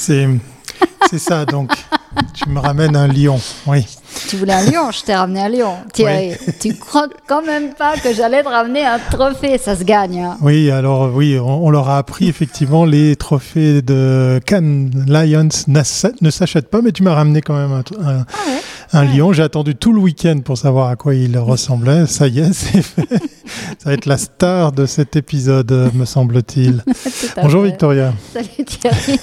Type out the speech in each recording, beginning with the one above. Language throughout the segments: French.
C'est c'est ça, donc. Tu me ramènes un lion, oui. Tu voulais un lion, je t'ai ramené un lion. Thierry, tu crois quand même pas que j'allais te ramener un trophée, ça se gagne. Hein. Oui, alors oui, on, leur a appris effectivement les trophées de Cannes Lions ne s'achètent pas, mais tu m'as ramené quand même un, ah lion. J'ai attendu tout le week-end pour savoir à quoi il ressemblait. Ça y est, c'est fait. Ça va être la star de cet épisode, me semble-t-il. Bonjour Victoria. Salut Thierry.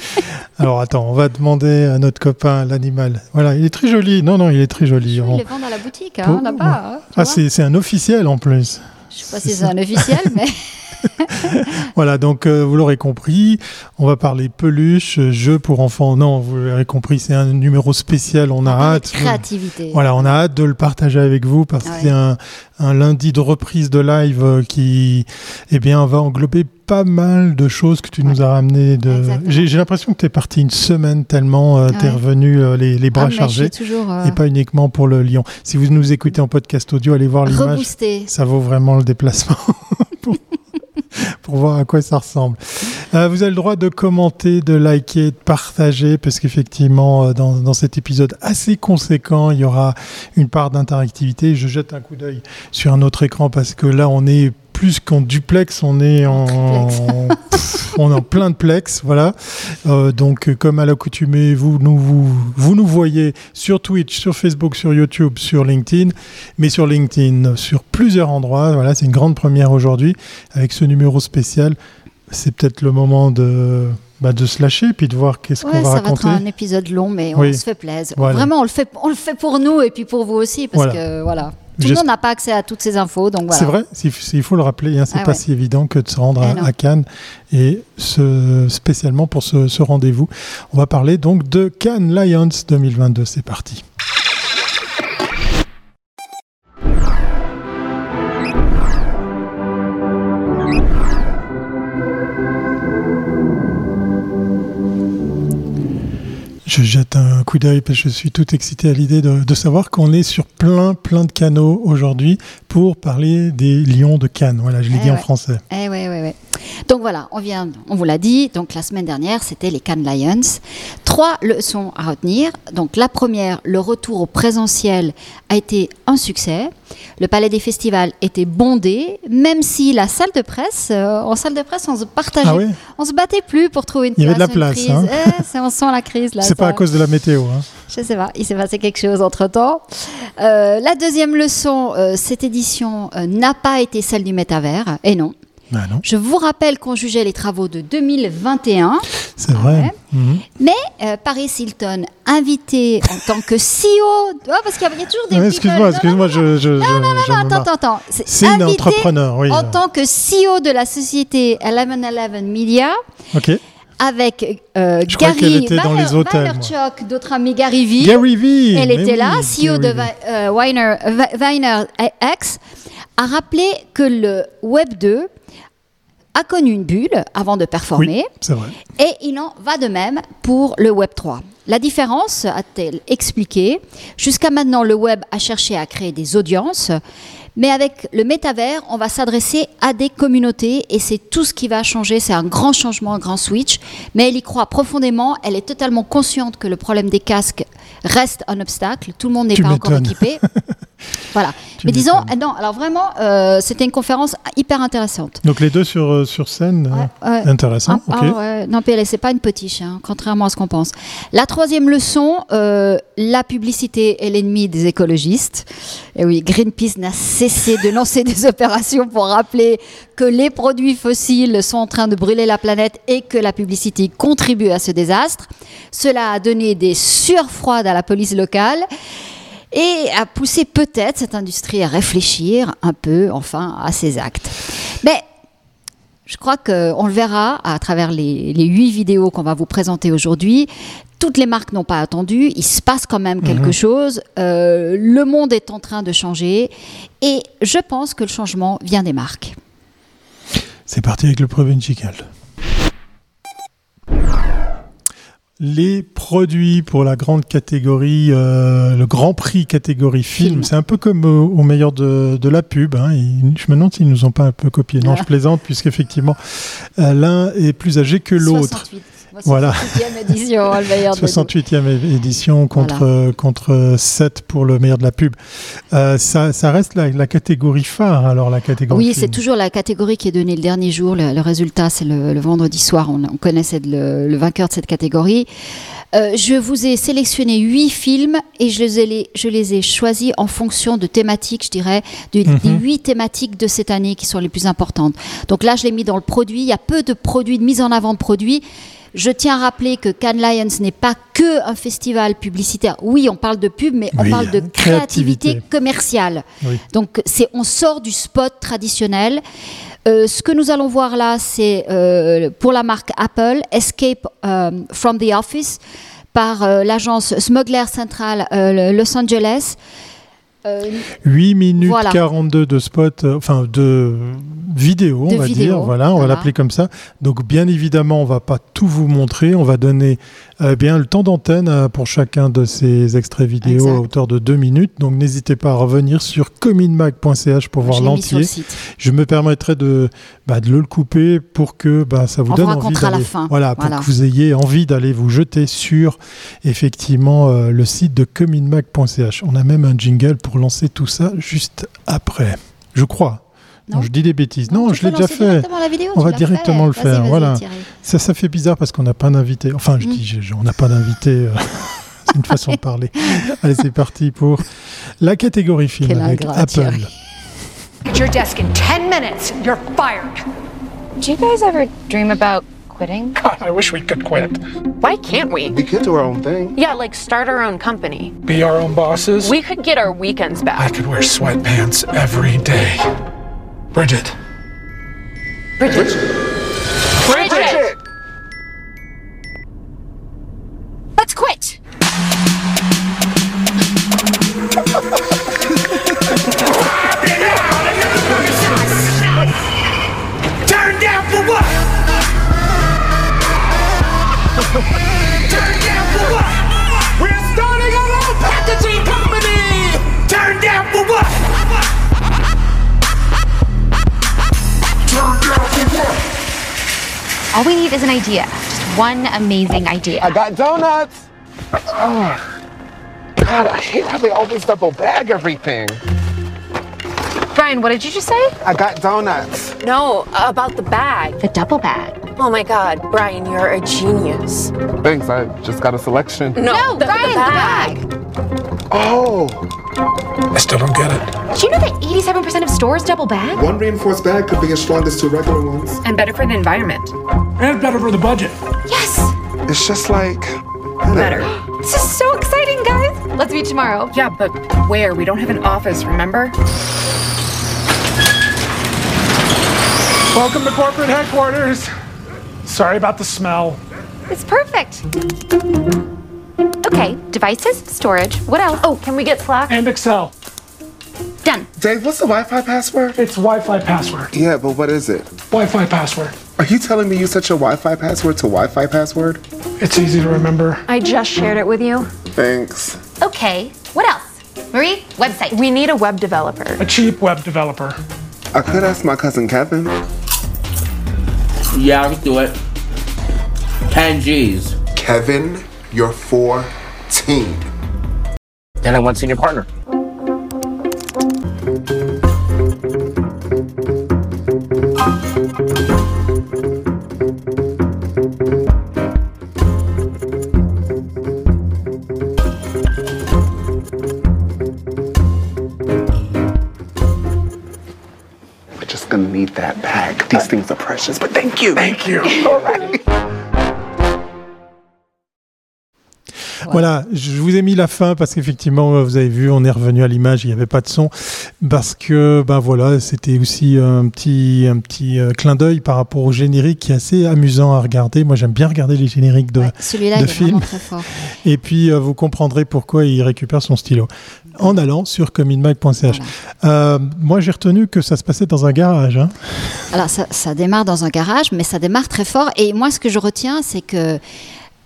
Alors attends, on va demander à notre copain l'animal. Voilà, il est très joli. Non, non, il est très joli. On... les vend dans la boutique, hein, on n'a pas. Hein, ah, c'est un officiel en plus. Je sais pas si c'est un officiel, mais. voilà, donc euh, vous l'aurez compris, on va parler peluche, jeu pour enfants. Non, vous l'aurez compris, c'est un numéro spécial. On a hâte. Créativité. Voilà, on a hâte de le partager avec vous parce que c'est un, lundi de reprise de live euh, qui, eh bien, va englober pas mal de choses que tu nous as ramenées. De... J'ai l'impression que tu es parti une semaine tellement euh, tu es revenu les, bras ah, chargés. Et pas uniquement pour le lion. Si vous nous écoutez en podcast audio, allez voir l'image. Ça vaut vraiment le déplacement. pour voir à quoi ça ressemble. Euh, vous avez le droit de commenter, de liker, de partager, parce qu'effectivement, euh, dans, dans, cet épisode assez conséquent, il y aura une part d'interactivité. Je jette un coup d'œil sur un autre écran parce que là, on est plus qu'en duplex, on est en, on est en plein de plex, voilà. Euh, donc, comme à l'accoutumée, vous nous, vous, vous, nous voyez sur Twitch, sur Facebook, sur YouTube, sur LinkedIn, mais sur LinkedIn, sur plusieurs endroits. Voilà, c'est une grande première aujourd'hui avec ce numéro spécial. C'est peut-être le moment de bah, de se lâcher puis de voir qu'est-ce qu'on va raconter. Ça va être un épisode long, mais on se fait plaisir. Vraiment, on le fait, on le fait pour nous et puis pour vous aussi, parce que voilà. Tout le monde n'a pas accès à toutes ces infos, donc voilà. C'est vrai, il faut le rappeler, hein, c'est ah pas si évident que de se rendre à, eh Cannes et ce, spécialement pour ce, ce rendez-vous. On va parler donc de Cannes Lions 2022. C'est parti. Je jette un coup d'œil parce que je suis tout excité à l'idée de, savoir qu'on est sur plein, plein de canaux aujourd'hui pour parler des lions de Cannes. Voilà, je l'ai eh dit en français. Eh ouais, ouais, ouais. Donc voilà, on vient, on vous l'a dit. Donc la semaine dernière, c'était les Cannes Lions. Trois leçons à retenir. Donc la première, le retour au présentiel a été un succès. Le palais des festivals était bondé, même si la salle de presse, euh, en salle de presse, on se partageait, ah on se battait plus pour trouver une place. Il y avait de la place. Hein. Eh, on sent la crise là. C'est pas à cause de la météo. Hein. Je sais pas, il s'est passé quelque chose entre temps. Euh, la deuxième leçon, euh, cette édition n'a pas été celle du métavers, et non. Bah Je vous rappelle qu'on jugeait les travaux de 2021. C'est vrai. Mhm. Mais euh, Paris Hilton, invité en tant que CEO, parce qu'il y, a toujours des. excuse-moi, excuse-moi, je, je, Non, non, non, attends, attends, attends. C'est une entrepreneur, oui. En tant que CEO de la société 1111 Media. Ok avec euh, Gary Vaynerchuk, d'autres amis Gary V. Gary V. Elle était là, CEO de euh, Weiner, Weiner X, a rappelé que le Web 2 a connu une bulle avant de performer. vrai. Et il en va de même pour le Web 3. La différence, a-t-elle expliqué, jusqu'à maintenant, le web a cherché à créer des audiences, mais avec le métavers, on va s'adresser à des communautés et c'est tout ce qui va changer. C'est un grand changement, un grand switch. Mais elle y croit profondément. Elle est totalement consciente que le problème des casques reste un obstacle. Tout le monde n'est pas encore équipé. Voilà. mais disons, non, alors vraiment, euh, c'était une conférence hyper intéressante. Donc les deux sur, euh, sur scène, euh, intéressant. Ah, ah ouais. Non, PLS, c'est pas une potiche, hein, contrairement à ce qu'on pense. La troisième leçon, la publicité est l'ennemi des écologistes. Et oui, Greenpeace n'a cessé de lancer des opérations pour rappeler que les produits fossiles sont en train de brûler la planète et que la publicité contribue à ce désastre. Cela a donné des surfroides à la police locale et a poussé peut-être cette industrie à réfléchir un peu, enfin, à ses actes. Mais je crois qu'on le verra à travers les, huit vidéos qu'on va vous présenter aujourd'hui. Toutes les marques n'ont pas attendu, il se passe quand même quelque mhm. chose, euh, le monde est en train de changer et je pense que le changement vient des marques. C'est parti avec le provincial les produits pour la grande catégorie, euh, le grand prix catégorie film, c'est un peu comme au, meilleur de, la pub. Hein. je me demande s'ils nous ont pas un peu copié. Non, je plaisante, puisqu'effectivement, euh, l'un est plus âgé que l'autre. Voilà. 68e édition, le meilleur 68e édition contre, contre 7 pour le meilleur de la pub. Euh, ça, ça, reste la, catégorie phare, alors la catégorie. Oui, c'est toujours la catégorie qui est donnée le dernier jour. Le, résultat, c'est le, vendredi soir. On, on connaît le, le, vainqueur de cette catégorie. Euh, je vous ai sélectionné huit films et je les, ai, je les ai choisis en fonction de thématiques, je dirais, des mhm. huit thématiques de cette année qui sont les plus importantes. Donc là, je l'ai mis dans le produit. Il y a peu de produits, de mise en avant de produits. Je tiens à rappeler que Cannes Lions n'est pas que un festival publicitaire. Oui, on parle de pub, mais on parle de créativité, commerciale. Donc, c'est on sort du spot traditionnel. Euh, ce que nous allons voir là, c'est euh, pour la marque Apple, Escape euh, from the Office par l'agence Smuggler Central Los Angeles. 8 minutes 42 de spot, enfin de vidéo, on va dire. Voilà, on va l'appeler comme ça. Donc, bien évidemment, on va pas tout vous montrer. On va donner eh bien, le temps d'antenne euh, pour chacun de ces extraits vidéo à hauteur de deux minutes. Donc n'hésitez pas à revenir sur cominmag.ch pour voir l'entier. Je me permettrai de, bah, de le couper pour que bah, ça vous donne envie d'aller. Voilà, pour que vous ayez envie d'aller vous jeter sur effectivement euh, le site de cominmag.ch. On a même un jingle pour lancer tout ça juste après. Je crois. Non, je dis des bêtises. Non, je l'ai déjà fait. on va directement le faire. Voilà. Ça, ça fait bizarre parce qu'on n'a pas d'invité. Enfin, je mm. dis, on n'a pas d'invité. Euh, c'est une façon de parler. Allez, c'est parti pour la catégorie film avec Apple. At your desk in 10 minutes. You're fired. Do you guys ever dream about quitting? God, I wish we could quit. Why can't we? We could do our own thing. Yeah, like start our own company. Be our own bosses. We could get our weekends back. I could wear sweatpants every day. Bridget. Bridget. Bridget. Idea. Just one amazing idea. I got donuts! Oh, God, I hate how they always double bag everything. Brian, what did you just say? I got donuts. No, about the bag. The double bag. Oh my God, Brian, you're a genius. Thanks, I just got a selection. No, no the, Brian, the bag. The bag. Oh. I still don't get it. Do you know that 87% of stores double bag? One reinforced bag could be as strong as two regular ones. And better for the environment. And better for the budget. Yes! It's just like. Better. This is so exciting, guys! Let's meet tomorrow. Yeah, but where? We don't have an office, remember? Welcome to corporate headquarters. Sorry about the smell. It's perfect. Okay, devices, storage. What else? Oh, can we get Slack? And Excel. Done. Dave, what's the Wi-Fi password? It's Wi-Fi password. Yeah, but what is it? Wi-Fi password. Are you telling me you set your Wi-Fi password to Wi-Fi password? It's easy to remember. I just shared it with you. Thanks. Okay, what else? Marie, website. We need a web developer. A cheap web developer. I could ask my cousin Kevin. Yeah, I can do it. 10 G's. Kevin, you're 14. Then I want senior partner. We're just gonna need that bag. These uh, things are precious, but thank you. Thank you. All right. Voilà. je vous ai mis la fin parce qu'effectivement, vous avez vu, on est revenu à l'image, il n'y avait pas de son, parce que, ben voilà, c'était aussi un petit, un petit euh, clin d'œil par rapport au générique qui est assez amusant à regarder. Moi, j'aime bien regarder les génériques de, de films. Et puis, euh, vous comprendrez pourquoi il récupère son stylo en allant sur cominmag.ch. Euh, moi, j'ai retenu que ça se passait dans un garage. Hein. Alors, ça, ça démarre dans un garage, mais ça démarre très fort. Et moi, ce que je retiens, c'est que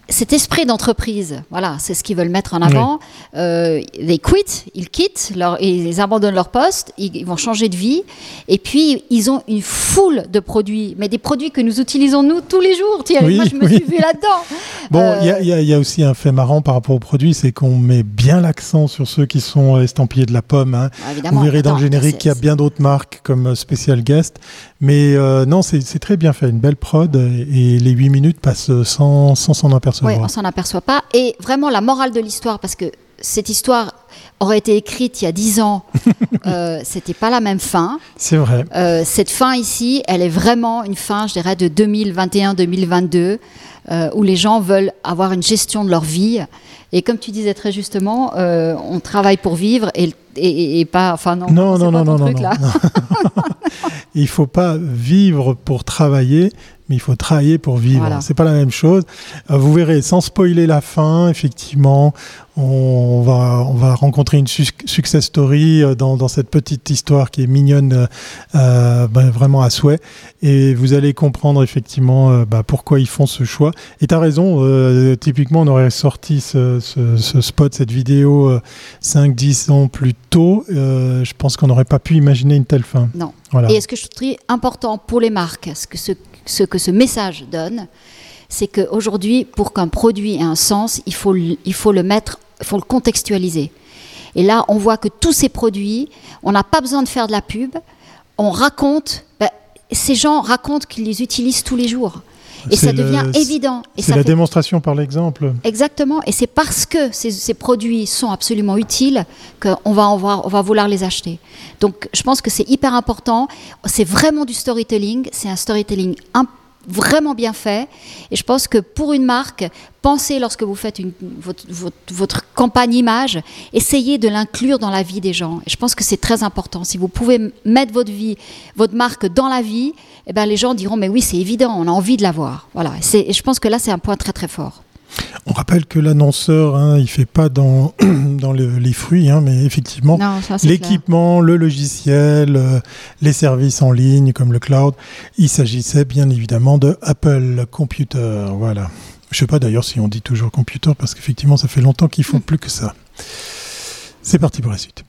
cet esprit d'entreprise, voilà, c'est ce qu'ils veulent mettre en avant. Euh, they quit, ils quittent, leur, ils abandonnent leur poste, ils, vont changer de vie, et puis ils ont une foule de produits, mais des produits que nous utilisons nous tous les jours. Thierry, moi je me suis vue là-dedans. Bon, euh, il y, a aussi un fait marrant par rapport aux produits, c'est qu'on met bien l'accent sur ceux qui sont estampillés de la pomme. Hein. Ah, Vous verrez dans le générique qu'il y a bien d'autres marques comme Special Guest, mais euh, non, c'est très bien fait, une belle prod, et les 8 minutes passent sans s'en apercevoir. Oui, on s'en aperçoit pas. Et vraiment, la morale de l'histoire, parce que cette histoire aurait été écrite il y a dix ans, euh, c'était pas la même fin. C'est vrai. Euh, cette fin ici, elle est vraiment une fin, je dirais, de 2021-2022, euh, où les gens veulent avoir une gestion de leur vie. Et comme tu disais très justement, euh, on travaille pour vivre et, et, pas. Enfin, non, non, non, non, non, non, non. Il faut pas vivre pour travailler, mais il faut travailler pour vivre. C'est pas la même chose. Vous verrez, sans spoiler la fin, effectivement, on va, on va rencontrer une success story euh, dans, dans, cette petite histoire qui est mignonne, euh, euh, ben, vraiment à souhait. Et vous allez comprendre effectivement euh, bah, pourquoi ils font ce choix. Et tu as raison, euh, typiquement, on aurait sorti ce, ce, ce spot, cette vidéo 5-10 ans plus tôt. je pense qu'on n'aurait pas pu imaginer une telle fin. Non. Voilà. Et ce que je trouve important pour les marques, ce que ce, ce que ce message donne, c'est qu'aujourd'hui, pour qu'un produit ait un sens, il faut, il faut le mettre, faut le contextualiser. Et là, on voit que tous ces produits, on n'a pas besoin de faire de la pub, on raconte, ben, ces gens racontent qu'ils les utilisent tous les jours. Et ça devient évident. C'est la démonstration par l'exemple. Exactement. Et c'est parce que ces, ces, produits sont absolument utiles qu'on va, on va vouloir les acheter. Donc je pense que c'est hyper important. C'est vraiment du storytelling. C'est un storytelling important vraiment bien fait. Et je pense que pour une marque, pensez lorsque vous faites une, votre, votre, votre, campagne image, essayez de l'inclure dans la vie des gens. Et je pense que c'est très important. Si vous pouvez mettre votre vie, votre marque dans la vie, eh ben les gens diront mais oui c'est évident, on a envie de la voir. Voilà. Et je pense que là c'est un point très très fort. On rappelle que l'annonceur, hein, il fait pas dans, dans le, les fruits, hein, mais effectivement, l'équipement, le logiciel, euh, les services en ligne comme le cloud, il s'agissait bien évidemment de Apple Computer. Voilà. Je sais pas d'ailleurs si on dit toujours computer parce qu'effectivement, ça fait longtemps qu'ils font mm. plus que ça. C'est parti pour la suite.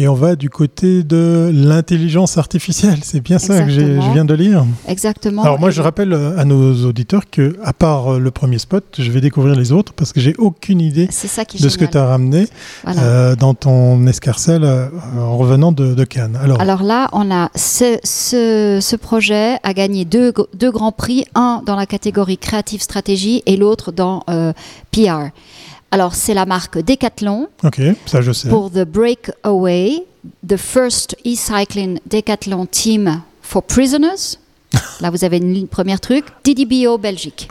Et on va du côté de l'intelligence artificielle. C'est bien ça que je viens de lire. Exactement. Alors moi, je rappelle à nos auditeurs que, à part euh, le premier spot, je vais découvrir les autres parce que j'ai aucune idée de ce que tu as ramené euh, dans ton escarcelle euh, en revenant de, Cannes. Alors, Alors là, on a ce, ce, projet a gagné deux, deux, grands prix, un dans la catégorie créative stratégie et l'autre dans PR. Alors, c'est la marque Decathlon. Ok, ça je sais. Pour The Breakaway, the first e-cycling Decathlon team for prisoners. Là, vous avez une première truc. DDBO Belgique.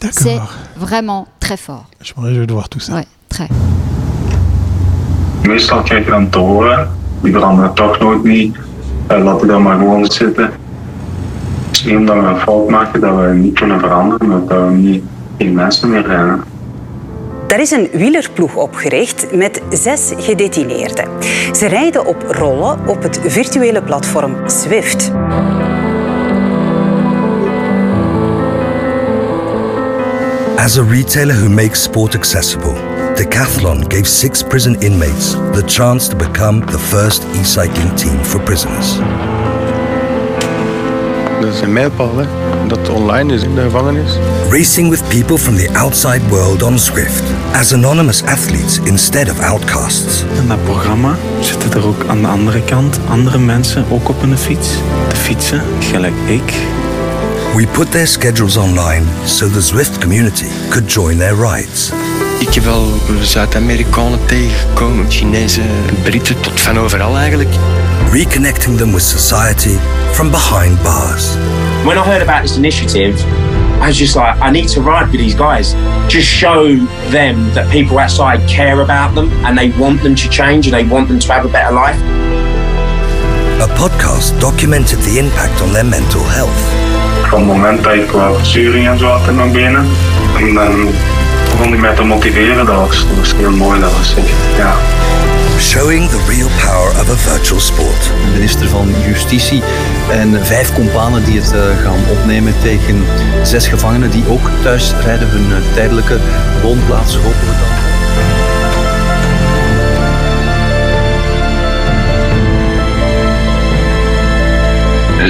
D'accord. C'est vraiment très fort. Je me réjouis de voir tout ça. Ouais, très. Meestal kijk je dan te horen. Die veranderen toch nooit niet. Uh, laten dan maar gewoon zitten. Misschien omdat we een fout maken dat we niet kunnen veranderen. Dat we niet in mensen meer rennen. Daar is een wielerploeg opgericht met zes gedetineerden. Ze rijden op rollen op het virtuele platform Swift. As a retailer who makes sport accessible, Decathlon gave six prison inmates the chance to become the first e-cycling team for prisoners. Dat is een mijlpaal, hè? dat online is in de gevangenis. Racing with people from the outside world on Swift. As anonymous athletes instead of outcasts. In dat programma zitten er ook aan de andere kant andere mensen ook op een fiets. Te fietsen, gelijk ik. We put their schedules online so the Zwift community could join their rides. Ik heb wel Zuid-Amerikanen tegengekomen, Chinezen, Britten, tot van overal eigenlijk. Reconnecting them with society from behind bars. When I heard about this initiative, I was just like, I need to ride with these guys. Just show them that people outside care about them and they want them to change and they want them to have a better life. A podcast documented the impact on their mental health. Van het moment dat ik qua verzuring en zo had naar binnen, en dan begon hij mij te motiveren. Dat was, dat was heel mooi. Dat was echt, ja. Showing the real power of a virtual sport. De minister van Justitie en vijf kompanen die het uh, gaan opnemen tegen zes gevangenen die ook thuis rijden hun uh, tijdelijke woonplaats hopelijk dan.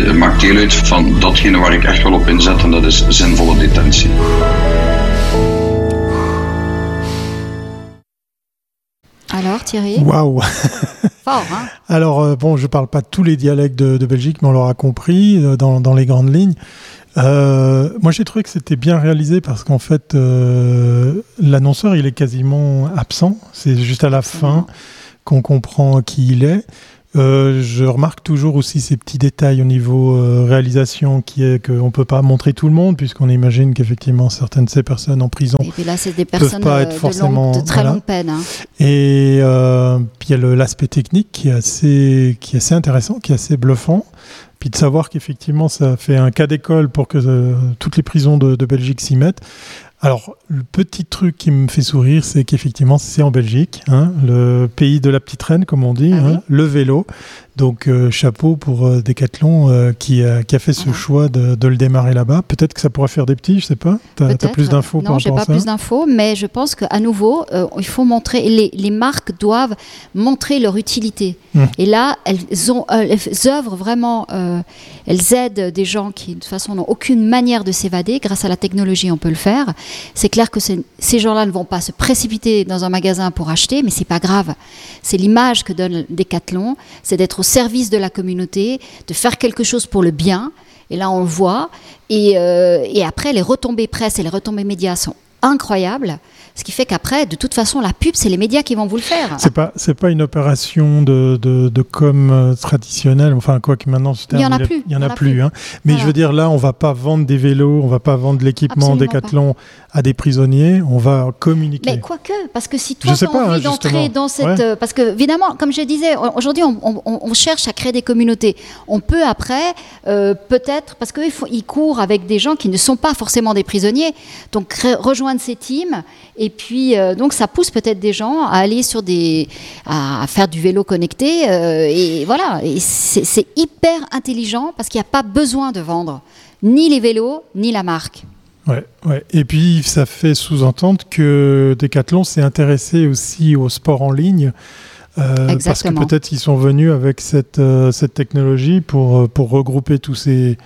Het maakt deel uit van datgene waar ik echt wel op inzet en dat is zinvolle detentie. Alors Thierry Waouh Fort, hein Alors, euh, bon, je parle pas tous les dialectes de, de, Belgique, mais on l'aura compris euh, dans, dans, les grandes lignes. Euh, moi, j'ai trouvé que c'était bien réalisé parce qu'en fait, euh, l'annonceur, il est quasiment absent. C'est juste à la fin qu'on comprend qui il est. Euh, je remarque toujours aussi ces petits détails au niveau euh, réalisation qui est qu'on ne peut pas montrer tout le monde puisqu'on imagine qu'effectivement certaines de ces personnes en prison et puis là c'est des personnes pas être de, forcément longue, de très voilà. longue peine hein. et euh, puis il y a l'aspect technique qui est assez qui est assez intéressant qui est assez bluffant puis de savoir qu'effectivement ça fait un cas d'école pour que euh, toutes les prisons de, de Belgique s'y mettent alors, le petit truc qui me fait sourire, c'est qu'effectivement, c'est en Belgique, hein, le pays de la petite reine, comme on dit, ah hein, le vélo. Donc, euh, chapeau pour euh, Decathlon euh, qui, a, qui, a, fait ce Ah. choix de, de le démarrer là-bas. Peut-être que ça pourrait faire des petits, je sais pas. Tu as, plus d'infos par Non, j'ai pas ça plus d'infos, mais je pense qu'à nouveau, euh, il faut montrer, les, les, marques doivent montrer leur utilité. Mmh. Et là, elles, ont, elles œuvrent vraiment, elles aident des gens qui, de toute façon, n'ont aucune manière de s'évader. Grâce à la technologie, on peut le faire. C'est clair que ces gens-là ne vont pas se précipiter dans un magasin pour acheter, mais c'est pas grave. C'est l'image que donne Decathlon, c'est d'être au service de la communauté, de faire quelque chose pour le bien. Et là, on le voit. Et, euh, et après, les retombées presse et les retombées médias sont incroyables. Ce qui fait qu'après, de toute façon, la pub, c'est les médias qui vont vous le faire. C'est pas, c'est pas une opération de, de, de com euh, traditionnelle. Enfin, quoi que maintenant, il y en a plus. Il y en a plus. Hein. Mais voilà. je veux dire, là, on va pas vendre des vélos, on va pas vendre l'équipement Décathlon à des prisonniers. On va communiquer. Mais quoique, parce que si toi, tu as envie hein, d'entrer dans cette, ouais. euh, parce que évidemment, comme je disais, aujourd'hui, on, on, on, cherche à créer des communautés. On peut après, euh, peut-être, parce qu'ils ils courent avec des gens qui ne sont pas forcément des prisonniers, donc rejoindre ces teams. Et puis, euh, donc, ça pousse peut-être des gens à aller sur des. à faire du vélo connecté. Et voilà. Et c'est hyper intelligent parce qu'il n'y a pas besoin de vendre ni les vélos, ni la marque. Ouais, ouais. Et puis, ça fait sous-entendre que Decathlon s'est intéressé aussi au sport en ligne. Euh, parce que peut-être ils sont venus avec cette, euh, cette technologie pour, pour regrouper tous ces,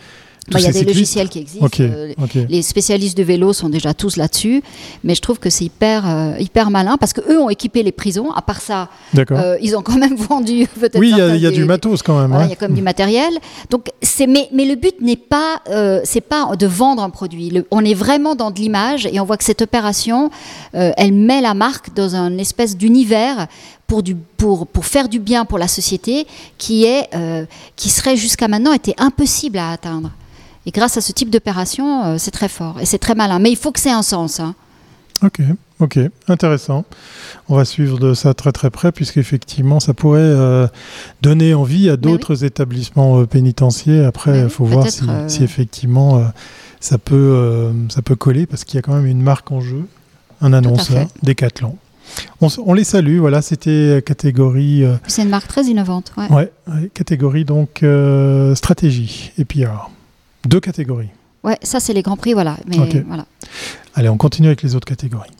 il bah, y a des logiciels qui existent. Okay, euh, okay. Les spécialistes de vélo sont déjà tous là-dessus. Mais je trouve que c'est hyper, euh, hyper malin parce qu'eux ont équipé les prisons. À part ça, euh, ils ont quand même vendu. Oui, il y, y, a du matos quand même. Il y a quand même du matériel. Donc, mais, mais le but n'est pas, c'est pas de vendre un produit. Le, on est vraiment dans de l'image et on voit que cette opération, elle met la marque dans un espèce d'univers pour, du, pour, pour faire du bien pour la société qui, est, euh, qui serait jusqu'à maintenant été impossible à atteindre. Et grâce à ce type d'opération, euh, c'est très fort et c'est très malin. Mais il faut que c'est un sens. Hein. Ok, ok, intéressant. On va suivre de ça très très près puisqu'effectivement, ça pourrait euh, donner envie à d'autres oui. établissements euh, pénitentiaires. Après, il oui, faut voir si, euh... si effectivement ça, peut, ça peut coller parce qu'il y a quand même une marque en jeu, un annonceur, Decathlon. On, on, les salue, voilà, c'était catégorie. C'est une marque très innovante. Ouais, ouais, ouais catégorie donc stratégie et PR. Deux catégories. Ouais, ça c'est les grands prix, voilà. Mais okay. voilà. Allez, on continue avec les autres catégories.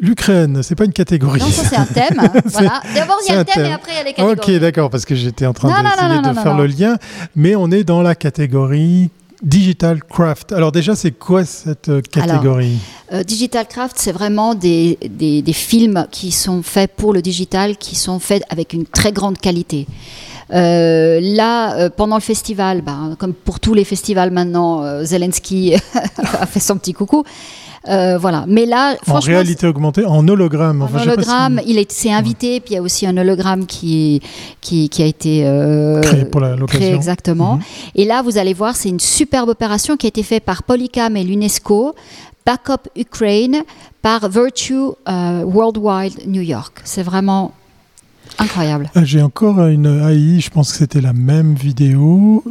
L'Ukraine, c'est pas une catégorie. Non, ça c'est un thème. voilà. D'abord il y a le thème, thème, et après il y a les catégories. Ok, d'accord, parce que j'étais en train d'essayer de non, faire le lien. Mais on est dans la catégorie Digital Craft. Alors déjà, c'est quoi cette catégorie Alors, euh, Digital Craft, c'est vraiment des, des, des, films qui sont faits pour le digital, qui sont faits avec une très grande qualité. Euh, là, euh, pendant le festival, ben, comme pour tous les festivals maintenant, euh, Zelensky a fait son petit coucou. Voilà. Mais là, en réalité augmentée, en hologramme. En enfin, hologramme, si... il s'est invité, puis il y a aussi un hologramme qui, qui, qui a été créé pour l'occasion. exactement. Mm -hmm. Et là, vous allez voir, c'est une superbe opération qui a été faite par Polycam et l'UNESCO, Backup Ukraine, par Virtue Worldwide New York. C'est vraiment incroyable. J'ai encore une AI, je pense que c'était la même vidéo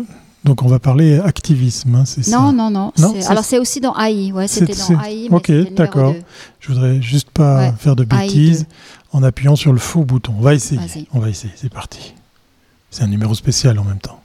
Donc on va parler activisme, hein, c'est ça Non, non, non. Alors c'est aussi dans AI. Ouais, c'était dans AI. ok, d'accord. Je voudrais juste pas faire de bêtises en appuyant sur le faux bouton. On va essayer. On va essayer. C'est parti. C'est un numéro spécial en même temps.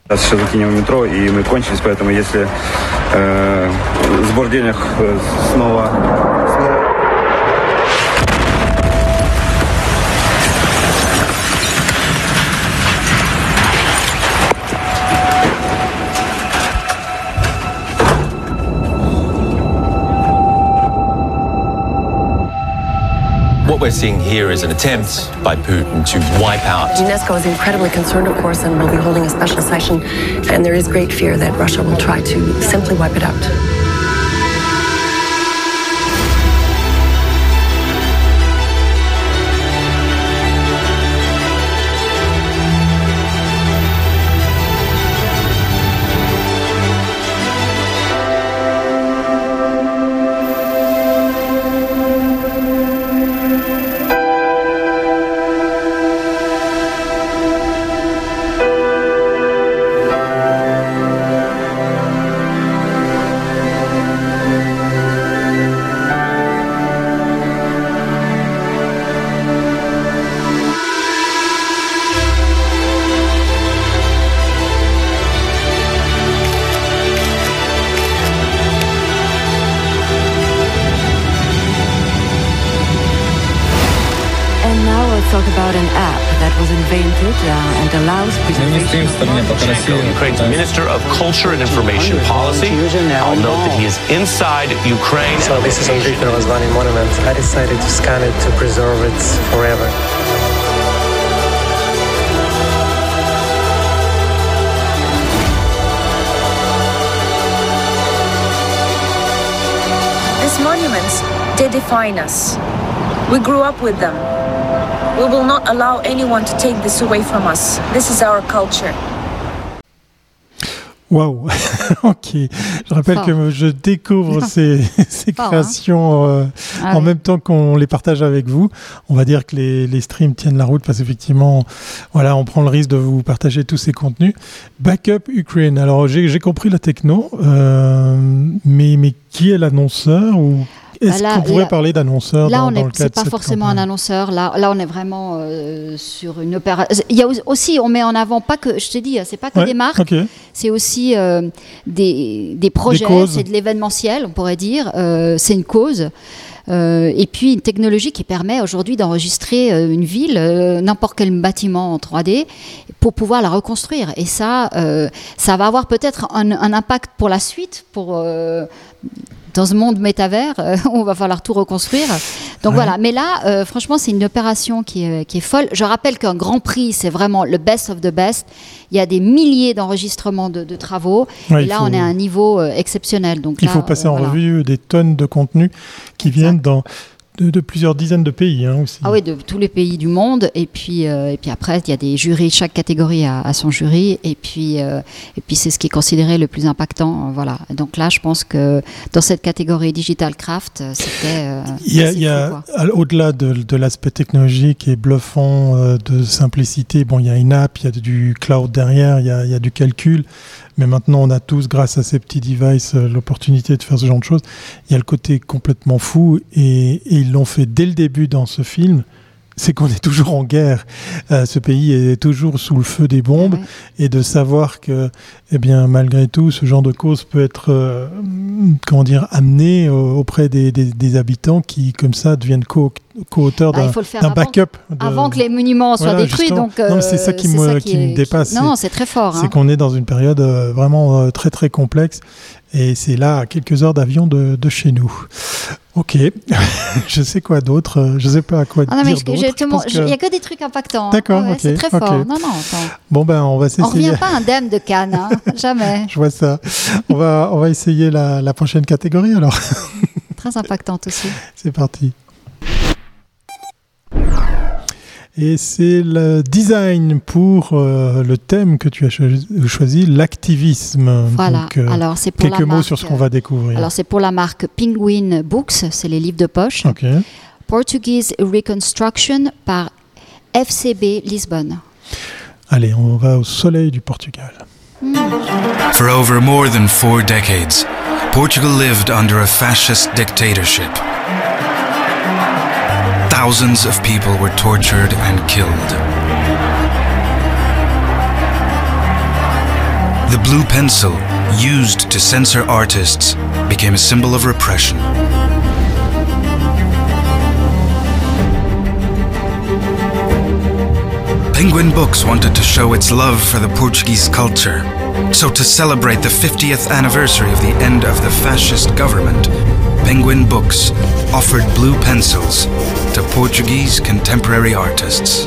What we're seeing here is an attempt by Putin to wipe out. UNESCO is incredibly concerned, of course, and will be holding a special session. And there is great fear that Russia will try to simply wipe it out. Ukraine's Minister of Culture and Information Policy. I'll note that he is inside Ukraine. So this is Andrei Razvani monument. I decided to scan it to preserve it forever. These monuments, they define us. We grew up with them. We will not allow anyone to take this away from us. This is our culture. Waouh, ok. Je rappelle que je découvre ces, ces hein. créations euh, ah en même temps qu'on les partage avec vous. On va dire que les, les streams tiennent la route parce qu'effectivement, voilà, on prend le risque de vous partager tous ces contenus. Backup Ukraine. Alors j'ai compris la techno, euh, mais, mais qui est l'annonceur ou est-ce qu'on pourrait parler d'annonceur Là, dans, on n'est pas forcément un annonceur. Là, là, on est vraiment euh, sur une opération. Il y a aussi, on met en avant pas que, je t'ai dit, c'est pas que des marques, c'est aussi euh, des, des, projets, c'est de l'événementiel, on pourrait dire. Euh, c'est une cause. et puis une technologie qui permet aujourd'hui d'enregistrer une ville, n'importe quel bâtiment en 3D, pour pouvoir la reconstruire. Et ça, ça va avoir peut-être un, un, impact pour la suite, pour dans ce monde métavers, euh, on va falloir tout reconstruire. Donc voilà, mais là, euh, franchement, c'est une opération qui est, qui est, folle. Je rappelle qu'un Grand Prix, c'est vraiment le best of the best. Il y a des milliers d'enregistrements de, travaux. et là, on est à un niveau euh, exceptionnel. Donc il faut passer en revue des tonnes de contenus qui viennent dans de, plusieurs dizaines de pays hein, aussi. Ah oui, de tous les pays du monde. Et puis, euh, et puis après, il y a des jurys, chaque catégorie a, son jury. Et puis, euh, et puis c'est ce qui est considéré le plus impactant. Voilà. Donc là, je pense que dans cette catégorie Digital Craft, c'était. Euh, il y a, au-delà de, de l'aspect technologique et bluffant de simplicité, bon, il y a une app, il y a du cloud derrière, il y a, il y a du calcul. Mais maintenant, on a tous, grâce à ces petits devices, euh, l'opportunité de faire ce genre de choses. Il y a le côté complètement fou, et, ils l'ont fait dès le début dans ce film c'est qu'on est toujours en guerre. Euh, ce pays est toujours sous le feu des bombes et de savoir que, eh bien, malgré tout, ce genre de cause peut être, euh, comment dire, amené auprès des, des, habitants qui, comme ça, deviennent co co-auteur bah, d'un backup. Avant que les monuments soient détruits. Donc, c'est ça qui, me, qui, me, dépasse. Non, c'est très fort. C'est hein. qu'on est dans une période euh, vraiment euh, très très complexe. Et c'est là, à quelques heures d'avion de, de, chez nous. Ok, je sais quoi d'autre, euh, je sais pas à quoi ah non, dire Il n'y a que des trucs impactants. D'accord, ok. C'est très fort. Non, non, bon, ben, on va s'essayer. On revient pas indemne de Cannes, hein. jamais. je vois ça. On va, on va essayer la, la prochaine catégorie alors. très impactante aussi. C'est parti. Et c'est le design pour euh, le thème que tu as choisi, l'activisme. Voilà. Euh, alors c'est quelques mots sur ce qu'on va découvrir. Alors c'est pour la marque Penguin Books, c'est les livres de poche. Portuguese Reconstruction par FCB Lisbonne. Allez, on va au soleil du Portugal. For over more than four decades, Portugal lived under a fascist dictatorship. Thousands of people were tortured and killed. The blue pencil, used to censor artists, became a symbol of repression. Penguin Books wanted to show its love for the Portuguese culture. So, to celebrate the 50th anniversary of the end of the fascist government, Penguin Books offered blue pencils to Portuguese contemporary artists.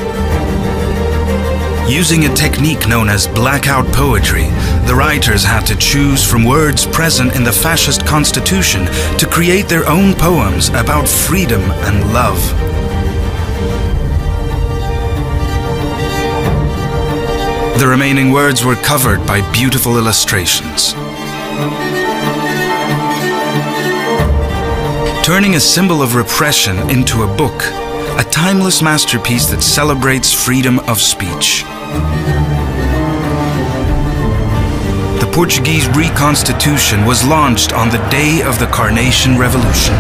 Using a technique known as blackout poetry, the writers had to choose from words present in the fascist constitution to create their own poems about freedom and love. The remaining words were covered by beautiful illustrations. Turning a symbol of repression into a book, a timeless masterpiece that celebrates freedom of speech. The Portuguese reconstitution was launched on the day of the Carnation Revolution.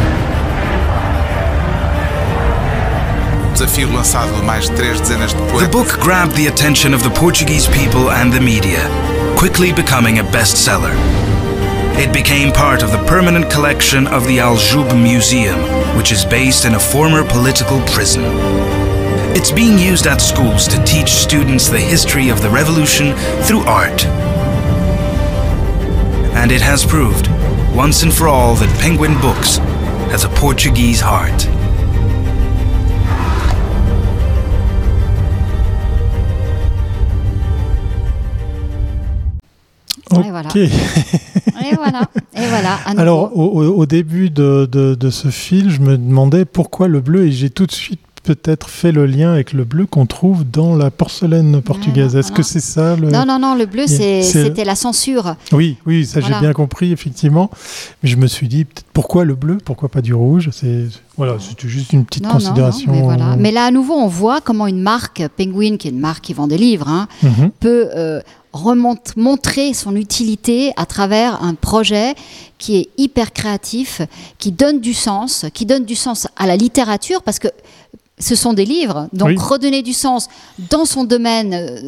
Desafio lançado mais de três dezenas de The book grabbed the attention of the Portuguese people and the media, quickly becoming a bestseller. It became part of the permanent collection of the Aljube Museum, which is based in a former political prison. It's being used at schools to teach students the history of the revolution through art. And it has proved, once and for all, that Penguin Books has a Portuguese heart. Ok. Et voilà. Et. Alors, au, début de, de- de ce fil, je me demandais pourquoi le bleu, et j'ai tout de suite peut-être fait le lien avec le bleu qu'on trouve dans la porcelaine portugaise. Est-ce que c'est ça le... Non, non, non, le bleu, c'était la censure. Oui, oui, ça Voilà. j'ai bien compris, effectivement. Mais je me suis dit, pourquoi le bleu? Pourquoi pas du rouge? C'est Voilà, c'était juste une petite Non, non, non, considération. mais, voilà. mais là, à nouveau, on voit comment une marque, Penguin, qui est une marque qui vend des livres, hein, Mhm. peut euh, remonte- montrer son utilité à travers un projet qui est hyper créatif, qui donne du sens, qui donne du sens à la littérature, parce que ce sont des livres, donc Oui. redonner du sens dans son domaine euh,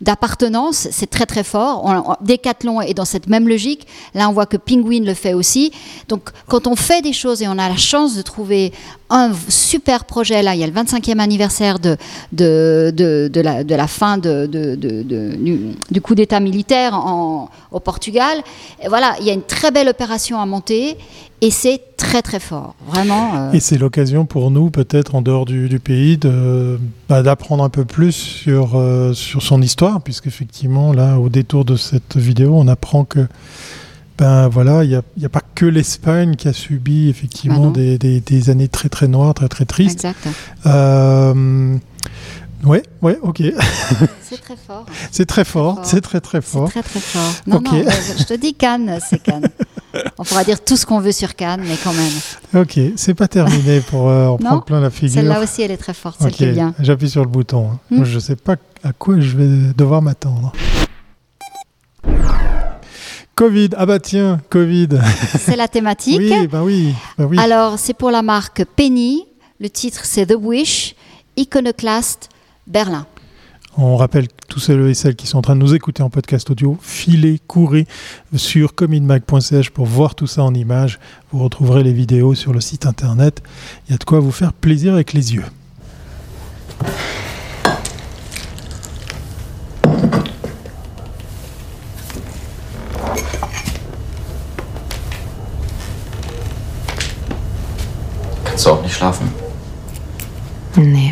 d'appartenance, c'est très très fort. On- on- Decathlon est dans cette même logique. Là, on voit que Penguin le fait aussi. Donc, quand on fait des choses et on a la chance de trouver un super projet, là, il y a le 25e anniversaire de, de, de, de la, fin du, du coup d'État militaire en- au Portugal. Et voilà, il y a une très belle opération à monter et c'est très très fort. Vraiment. euh, Et c'est l'occasion pour nous, peut-être en dehors du, du pays, de, bah, d'apprendre un peu plus sur, euh, sur son histoire, puisqu'effectivement, là, au détour de cette vidéo, on apprend que ben voilà, il n'y a, pas que l'Espagne qui a subi effectivement des, des- des années très très noires, très très tristes. Exact. Euh, ouais, ouais, ok. C'est très fort. c'est très fort, c'est très très fort. Très très fort. Non, euh, je te dis Cannes, c'est Cannes. On pourra dire tout ce qu'on veut sur Cannes, mais quand même. Ok, c'est pas terminé pour euh, en Non, prendre plein la figure. celle-là aussi, elle est très forte, celle Ok, qui est bien. J'appuie sur le bouton. hein. Hmm. Je sais pas à quoi je vais devoir m'attendre. Covid, ah bah tiens, Covid. C'est la thématique. oui, bah oui, bah oui. Alors, c'est pour la marque Penny. Le titre, c'est The Wish, Iconoclast, Berlin. On rappelle tous ceux et celles qui sont en train de nous écouter en podcast audio, filez, courez sur cominmag.ch pour voir tout ça en images. Vous retrouverez les vidéos sur le site internet. Il y a de quoi vous faire plaisir avec les yeux. Kannst du auch nicht schlafen? Nee.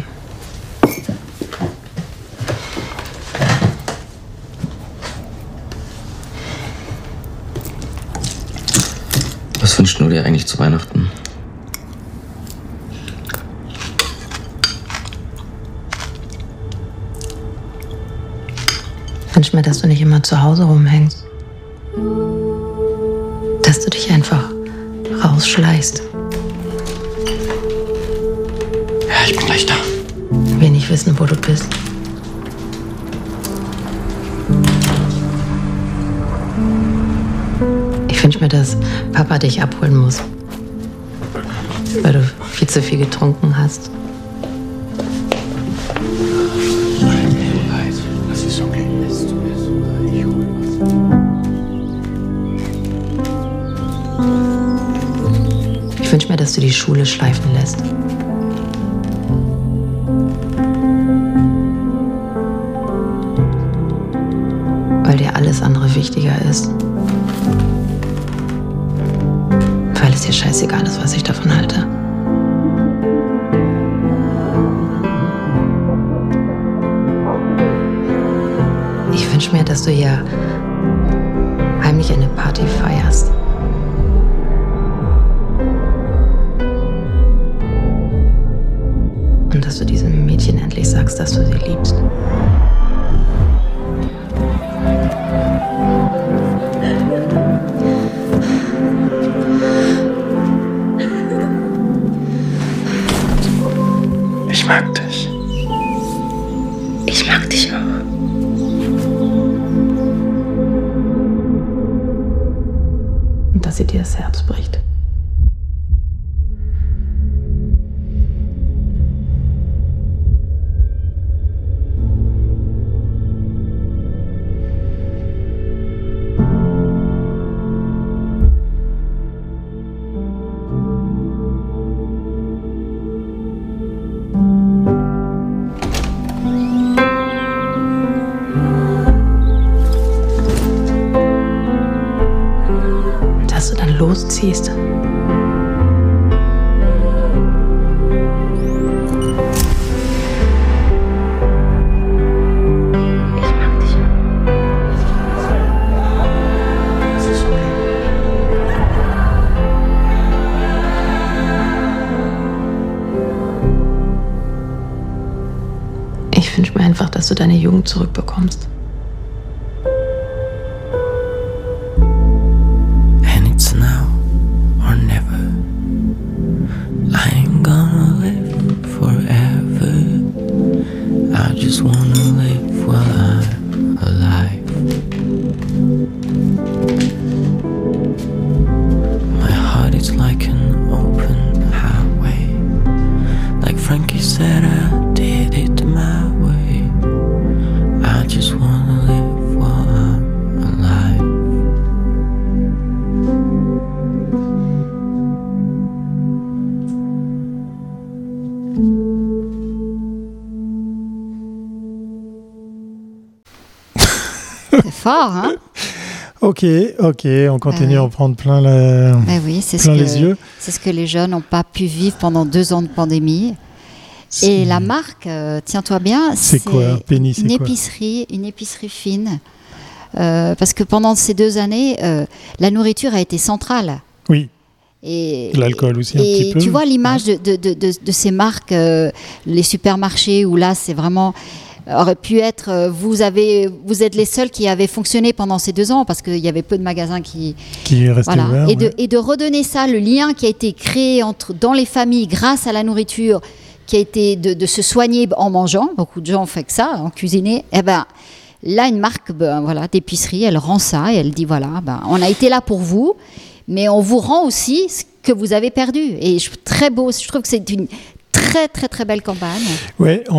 Zu Weihnachten? Ich wünsche mir, dass du nicht immer zu Hause rumhängst. Dass du dich einfach rausschleichst. Ja, ich bin gleich da. Wir nicht wissen, wo du bist. Ich wünsche mir, dass Papa dich abholen muss. Weil du viel zu viel getrunken hast. Ich wünsche mir, dass du die Schule schleifen lässt. Weil dir alles andere wichtiger ist. Scheißegal ist, was ich davon halte. Ich wünsche mir, dass du hier heimlich eine Party feierst. Und dass du diesem Mädchen endlich sagst, dass du sie liebst. Losziehst. Ich wünsche mir einfach, dass du deine Jugend zurückbekommst. Ok, ok, on continue à en prendre plein, la- Ben oui, c'est ce, plein que- les yeux. c'est ce que les jeunes n'ont pas pu vivre pendant deux ans de pandémie. Et la marque, euh, tiens-toi bien, C'est quoi Penny, une épicerie, une épicerie fine. Euh, parce que pendant ces deux années, euh, la nourriture a été centrale. Oui. Et, L'alcool aussi un et petit peu. tu vois l'image de, de- de- de- de ces marques, les supermarchés, où là, c'est vraiment aurait pu être, euh, vous avez, vous êtes les seuls qui avaient fonctionné pendant ces deux ans parce qu'il y avait peu de magasins qui, Qui restaient voilà. ouverts, et, de, ouais. et de redonner ça, le lien qui a été créé entre dans les familles grâce à la nourriture, qui a été de, de se soigner en mangeant. Beaucoup de gens ont fait que ça, en cuisiner. Eh ben là, une marque, ben, voilà, d'épicerie, elle rend ça et elle dit voilà, ben, on a été là pour vous, mais on vous rend aussi ce que vous avez perdu. Et je, très beau, je trouve que c'est une très très très belle campagne. Ouais, on,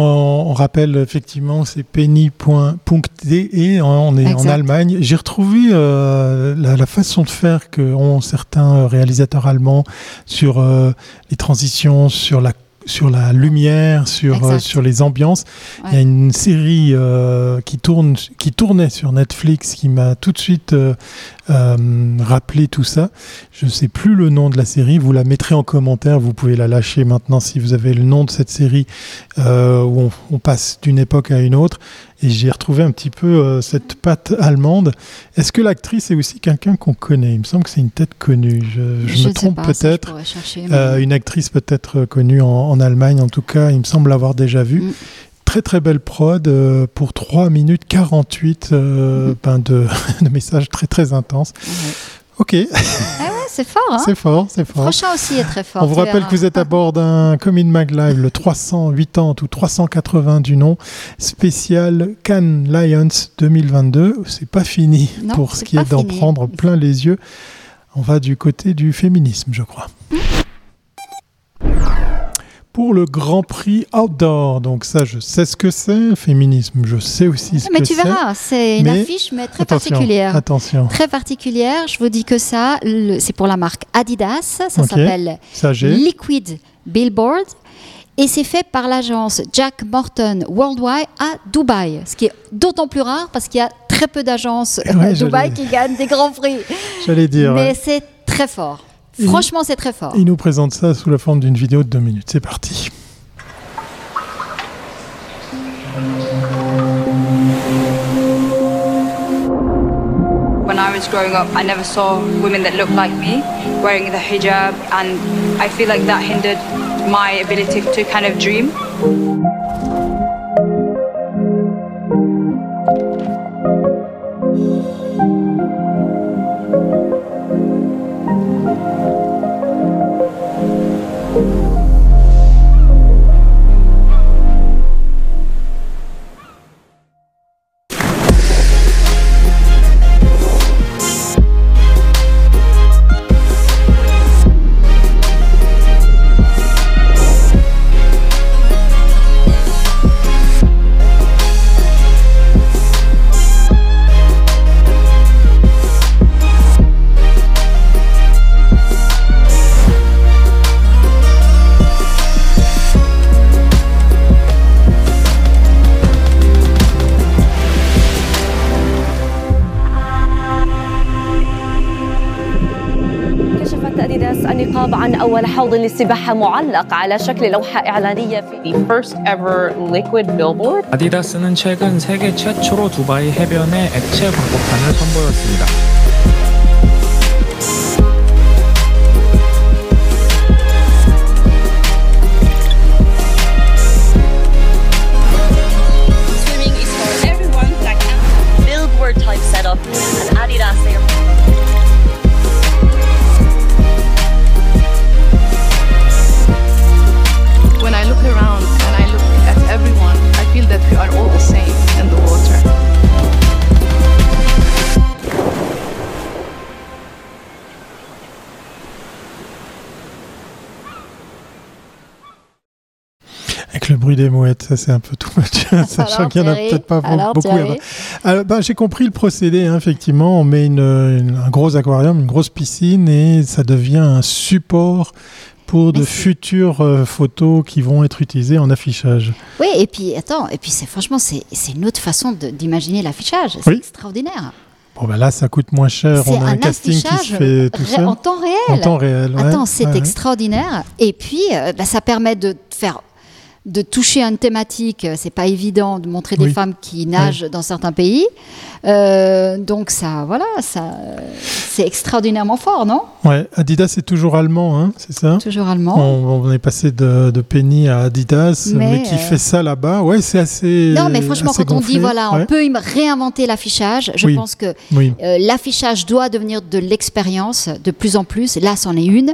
on rappelle effectivement, c'est penny.de, on est en. Allemagne. J'ai retrouvé euh, la, la façon de faire que ont certains réalisateurs allemands sur euh, les transitions, sur la sur la lumière, sur, euh, sur les ambiances. Il y a une série euh, qui, tourne, qui tournait sur Netflix qui m'a tout de suite euh, euh, rappelé tout ça. Je ne sais plus le nom de la série, vous la mettrez en commentaire, vous pouvez la lâcher maintenant si vous avez le nom de cette série euh, où on, on passe d'une époque à une autre. Et j'ai retrouvé un petit peu euh, cette patte allemande. Est-ce que l'actrice est aussi quelqu'un qu'on connaît? Il me semble que c'est une tête connue. Je, je Je me trompe peut-être. Euh, une actrice peut-être connue en, en Allemagne, en tout cas, il me semble l'avoir déjà vue. Mm. Très très belle prod euh, pour 3 minutes 48 euh, ben de, de messages très très intenses. Ok, Ah ouais, c'est fort. Hein c'est fort, c'est fort. Prochain aussi est très fort. On vous rappelle verras. que vous êtes à bord d'un Comin Mag Live, le 380 ou 380 du nom, spécial Cannes Lions 2022. C'est pas fini Non, pour ce qui est d'en prendre plein les yeux. on va du côté du féminisme, je crois. Pour le Grand Prix Outdoor, donc ça, je sais ce que c'est. Féminisme, je sais aussi ce mais que tu c'est. verras, c'est une Mais affiche, mais très attention, particulière. Attention. Très particulière. Je vous dis que ça, c'est pour la marque Adidas. Ça s'appelle. Liquid Billboard. Et c'est fait par l'agence Jack Morton Worldwide à Dubaï. Ce qui est d'autant plus rare parce qu'il y a très peu d'agences Ouais, à Dubaï qui gagnent des grands prix. J'allais dire. Mais ouais. c'est très fort. Franchement, c'est très fort. Il nous présente ça sous la forme d'une vidéo de deux minutes. C'est parti. When I was growing up, I never saw women that looked like me wearing the hijab, and I feel like that hindered my ability to kind of dream. حوض للسباحة معلق على شكل لوحة إعلانية في The first ever liquid billboard. 아디다스는 최근 세계 최초로 두바이 해변에 액체 광고판을 선보였습니다. Des mouettes, ça c'est un peu tout sachant qu'il n'y en a peut-être pas alors, beaucoup. Alors, bah, J'ai compris le procédé, hein, effectivement. On met une- une- un gros aquarium, une grosse piscine et ça devient un support pour de futures euh, photos qui vont être utilisées en affichage. Oui, et puis attends, et puis c'est franchement c'est une autre façon d'imaginer l'affichage. C'est Oui. extraordinaire. Bon, ben là, ça coûte moins cher. On a un, un casting qui se fait tout seul. en temps réel. En temps réel, ouais. Attends, c'est Ouais, ouais. extraordinaire. Et puis, euh, bah, ça permet de faire de toucher à une thématique, euh, c'est pas évident de montrer des femmes qui nagent dans certains pays. Euh, donc ça, voilà, ça, c'est extraordinairement fort, non? Ouais, Adidas est toujours allemand, hein, c'est ça? Toujours allemand. On, on est passé de, de Penny à Adidas, mais, Mais, qui euh, fait ça là-bas, ouais, c'est assez. Non, mais franchement, quand on dit voilà, ouais. on peut réinventer l'affichage, je Oui. pense que euh, l'affichage doit devenir de l'expérience de plus en plus. Là, c'en est une.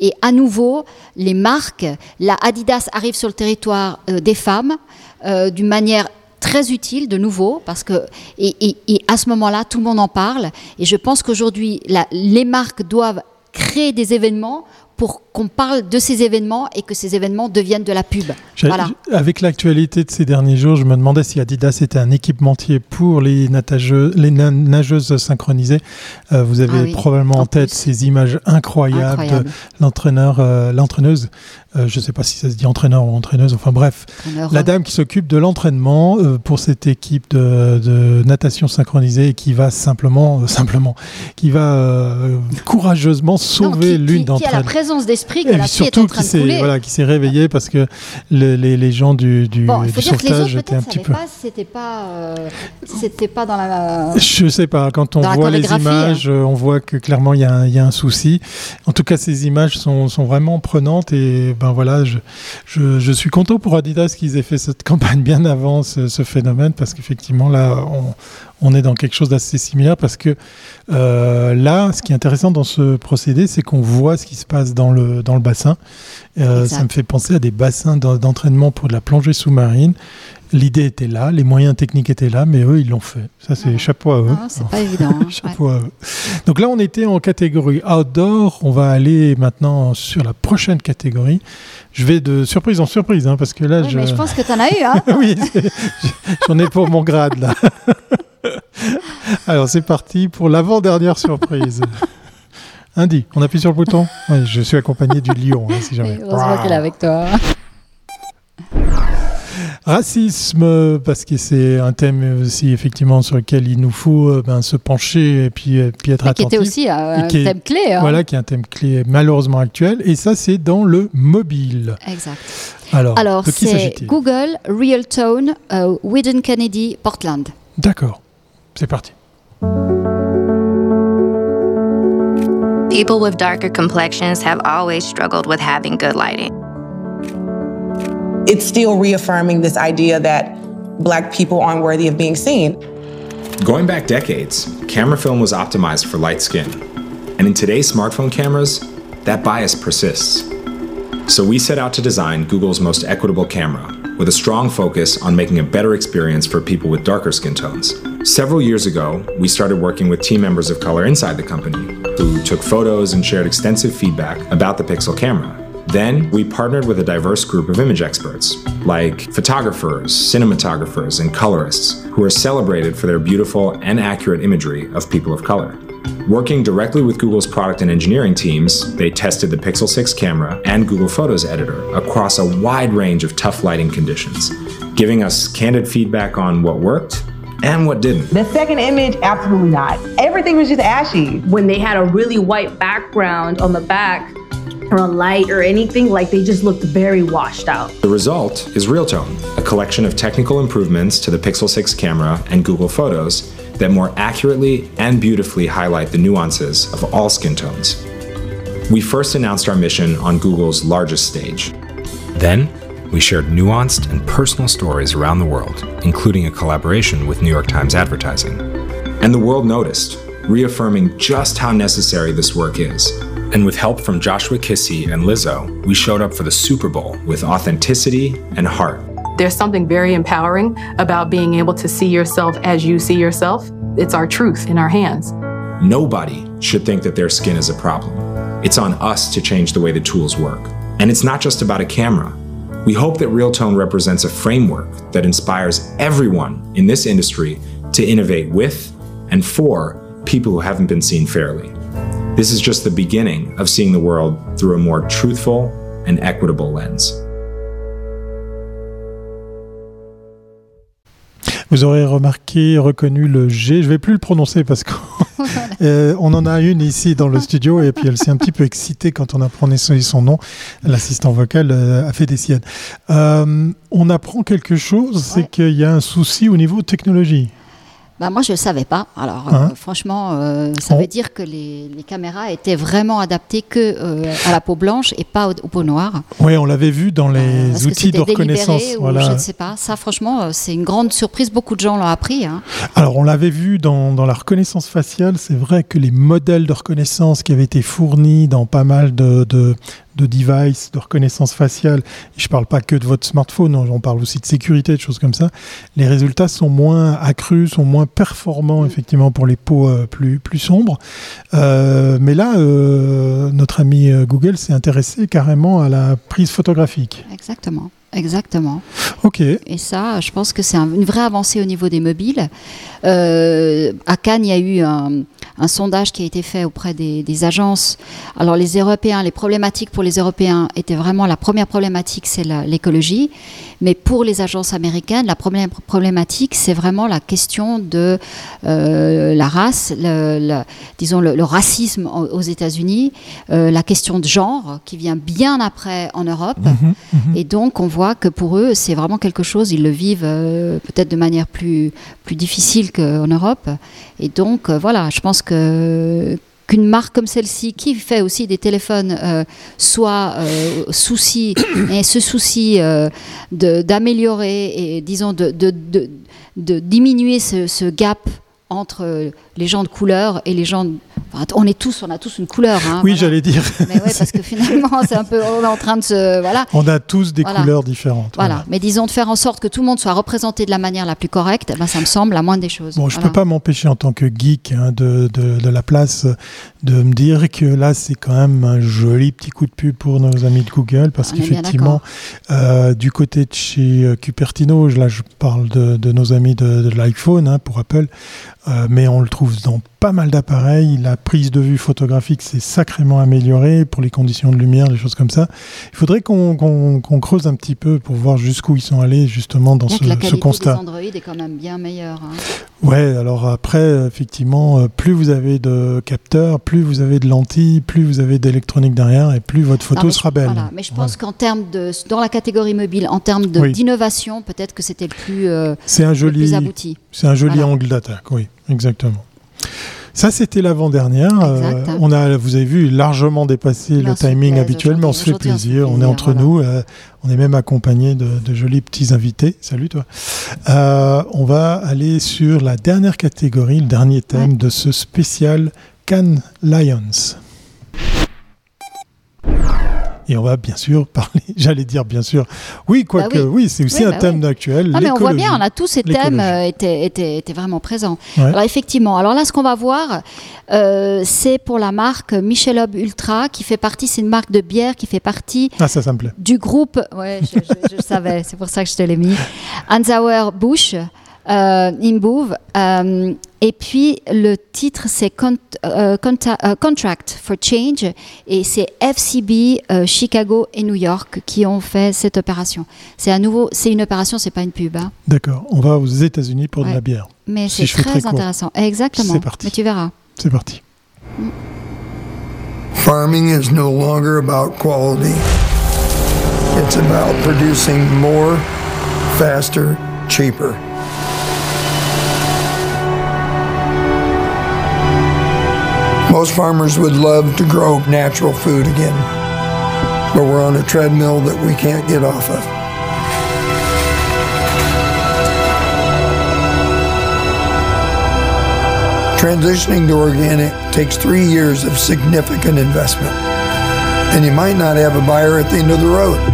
Et à nouveau, les marques, la Adidas arrive sur le territoire euh, des femmes euh, d'une manière très utile de nouveau parce que et, à ce moment-là tout le monde en parle. Et je pense qu'aujourd'hui les marques doivent créer des événements pour qu'on parle de ces événements et que ces événements deviennent de la pub. Voilà. Avec l'actualité de ces derniers jours, je me demandais si Adidas était un équipementier pour les, nageuses synchronisées. Euh, vous avez Ah oui, probablement en, tête ces images incroyables, Incroyable. de l'entraîneur, euh, l'entraîneuse. euh, je ne sais pas si ça se dit entraîneur ou entraîneuse. Enfin bref, la dame qui s'occupe de l'entraînement pour cette équipe de, de natation synchronisée et qui va simplement, simplement, qui va courageusement sauver l'une d'entre elles. Présence d'esprit que Et la fille est surtout en train qui de s'est couler. voilà, qui s'est réveillé parce que le- les, les gens du, du, Bon, du sauvetage étaient un petit peu. pas, c'était pas, euh, c'était pas dans la. Je sais pas, quand on voit les images, euh, on voit que clairement il y, a un- il y a un souci. En tout cas, ces images sont, sont vraiment prenantes et ben voilà, je, je, je suis content pour Adidas qu'ils aient fait cette campagne bien avant ce, ce phénomène parce qu'effectivement là, on, on est dans quelque chose d'assez similaire parce que euh, là, ce qui est intéressant dans ce procédé, c'est qu'on voit ce qui se passe dans le, dans le bassin. Euh, ça me fait penser à des bassins d'en- d'entraînement pour de la plongée sous-marine. L'idée était là, les moyens techniques étaient là, mais eux, ils l'ont fait. Ça, c'est chapeau à eux. Ah, c'est pas évident. hein. chapeau à eux. Donc là, on était en catégorie outdoor. On va aller maintenant sur la prochaine catégorie. Je vais de surprise en surprise, hein, parce que là, je... Mais je pense que tu en as eu. Hein oui, j'en ai pour mon grade là. Alors c'est parti pour l'avant-dernière surprise. Indy, on appuie sur le bouton. Je suis accompagné du lion, hein, si jamais. Heureusement qu'elle est avec toi. Racisme, parce que c'est un thème aussi effectivement sur lequel il nous faut euh, ben, se pencher et puis, et puis être Mais qui attentif. était aussi un- Et un qui est- thème clé, hein. Voilà, qui est un thème clé malheureusement actuel. Et ça, c'est dans le mobile. Exact. Alors, Alors, c'est Google Real Tone, euh, Whedon Kennedy, Portland. D'accord, c'est parti. People with darker complexions have always struggled with having good lighting. it's still reaffirming this idea that black people aren't worthy of being seen. Going back decades, camera film was optimized for light skin. And in today's smartphone cameras, that bias persists. So we set out to design Google's most equitable camera, with a strong focus on making a better experience for people with darker skin tones. Several years ago, we started working with team members of color inside the company, who took photos and shared extensive feedback about the Pixel camera. Then we partnered with a diverse group of image experts, like photographers, cinematographers, and colorists, who are celebrated for their beautiful and accurate imagery of people of color. Working directly with Google's product and engineering teams, they tested the Pixel 6 camera and Google Photos editor across a wide range of tough lighting conditions, giving us candid feedback on what worked and what didn't. The second image, absolutely not. Everything was just ashy. when they had a really white background on the back or a light or anything, like they just looked very washed out. The result is Realtone, a collection of technical improvements to the Pixel 6 camera and Google Photos that more accurately and beautifully highlight the nuances of all skin tones. We first announced our mission on Google's largest stage. Then, we shared nuanced and personal stories around the world, including a collaboration with New York Times Advertising. And the world noticed, reaffirming just how necessary this work is. And with help from Joshua Kissy and Lizzo, we showed up for the Super Bowl with authenticity and heart. There's something very empowering about being able to see yourself as you see yourself. It's our truth in our hands. Nobody should think that their skin is a problem. It's on us to change the way the tools work. And it's not just about a camera. We hope that Realtone represents a framework that inspires everyone in this industry to innovate with and for people who haven't been seen fairly. This is just the beginning of seeing the world through a more truthful and equitable lens. Vous aurez remarqué, reconnu le G. Je vais plus le prononcer parce qu'on euh, on en a une ici dans le studio et puis elle s'est un petit peu excitée quand on a prononcé son nom. L'assistant vocal euh, a fait des siennes. Euh, on apprend quelque chose, c'est qu'il y a un souci au niveau technologie. Bah, moi, je ne le savais pas. Alors, Hein euh, franchement, euh, ça Oh. veut dire que les, les caméras étaient vraiment adaptées que euh, à la peau blanche et pas au, au peau noire. Oui, on l'avait vu dans les outils de reconnaissance. délibéré ou Voilà. Je ne sais pas. Ça, franchement, c'est une grande surprise. Beaucoup de gens l'ont appris. hein. Alors, on l'avait vu dans, dans la reconnaissance faciale. C'est vrai que les modèles de reconnaissance qui avaient été fournis dans pas mal de, de, de devices de reconnaissance faciale, et je ne parle pas que de votre smartphone, on on parle aussi de sécurité, de choses comme ça, les résultats sont moins accrus, sont moins performants, effectivement, pour les peaux euh, plus, plus sombres. Euh, mais là, euh, notre ami Google s'est intéressé carrément à la prise photographique. Exactement. Exactement. Ok. Et ça, je pense que c'est un- une vraie avancée au niveau des mobiles. À Cannes, il y a eu un, un sondage qui a été fait auprès des, des agences. Alors, les Européens, les problématiques pour les Européens étaient vraiment la première problématique, c'est l'écologie. Mais pour les agences américaines, la première problématique, c'est vraiment la question de euh, la race, le, le- disons le, le racisme aux États-Unis, euh, la question de genre qui vient bien après en Europe. Et donc, on voit que pour eux, c'est vraiment quelque chose, ils le vivent euh, peut-être de manière plus, plus difficile qu'en Europe. Et donc, voilà, je pense que qu'une marque comme celle-ci, qui fait aussi des téléphones, euh, soit euh, souci, et ce souci euh, d'améliorer et, disons, de, diminuer ce gap entre les gens de couleur et les gens on est tous, on a tous une couleur. Hein, oui, j'allais dire. Mais ouais, parce que finalement, c'est un peu, on est en train de se, voilà. On a tous des couleurs différentes. Voilà. Mais disons de faire en sorte que tout le monde soit représenté de la manière la plus correcte, ben, ça me semble la moindre des choses. Bon, je ne peux pas m'empêcher en tant que geek hein, de, de, la place de me dire que là, c'est quand même un joli petit coup de pub pour nos amis de Google, parce qu'effectivement, euh, du côté de chez euh, Cupertino, là, je parle de, de nos amis de, de l'iPhone hein, pour Apple, euh, mais on le trouve dans pas mal d'appareils. La prise de vue photographique s'est sacrément améliorée pour les conditions de lumière, des choses comme ça. Il faudrait qu'on creuse un petit peu pour voir jusqu'où ils sont allés justement dans ce, la ce constat. Android est quand même bien meilleure. Hein. Ouais, alors après, effectivement, euh, plus vous avez de capteurs, plus vous avez de lentilles, plus vous avez d'électronique derrière, et plus votre photo sera belle. mais je pense qu'en termes de, dans la catégorie mobile, en termes d'innovation, peut-être que c'était le plus, euh, un joli, plus abouti. C'est un joli angle d'attaque, oui, exactement. Ça, c'était l'avant-dernière. Euh, on a, vous avez vu, largement dépassé le timing habituel, mais on se fait plaisir. On, est entre nous. Euh, on est même accompagné de, jolis petits invités. Salut toi. Euh, on va aller sur la dernière catégorie, le dernier thème de ce spécial Cannes Lions. Et on va bien sûr parler, j'allais dire bien sûr, oui, quoique, bah oui. c'est aussi un bah thème actuel. mais on voit bien, on a tous ces thèmes euh, étaient, étaient, étaient, vraiment présents. Alors effectivement, alors là, ce qu'on va voir, euh, c'est pour la marque Michelob Ultra, qui fait partie, c'est une marque de bière qui fait partie ah, ça, ça me plaît. du groupe, ouais, je, je savais, c'est pour ça que je te l'ai mis, Anzauer Busch euh, Imbouv. Euh, et puis le titre c'est euh, Contract for Change et c'est FCB Chicago et New York qui ont fait cette opération. C'est à nouveau, c'est une opération, c'est pas une pub. Hein. D'accord. On va aux États-Unis pour de la bière. Mais c'est très, intéressant. Exactement. C'est parti. Mais tu verras. C'est parti. Farming is no longer about quality. It's about producing more, faster, cheaper. Most farmers would love to grow natural food again, but we're on a treadmill that we can't get off of. Transitioning to organic takes three years of significant investment, and you might not have a buyer at the end of the road.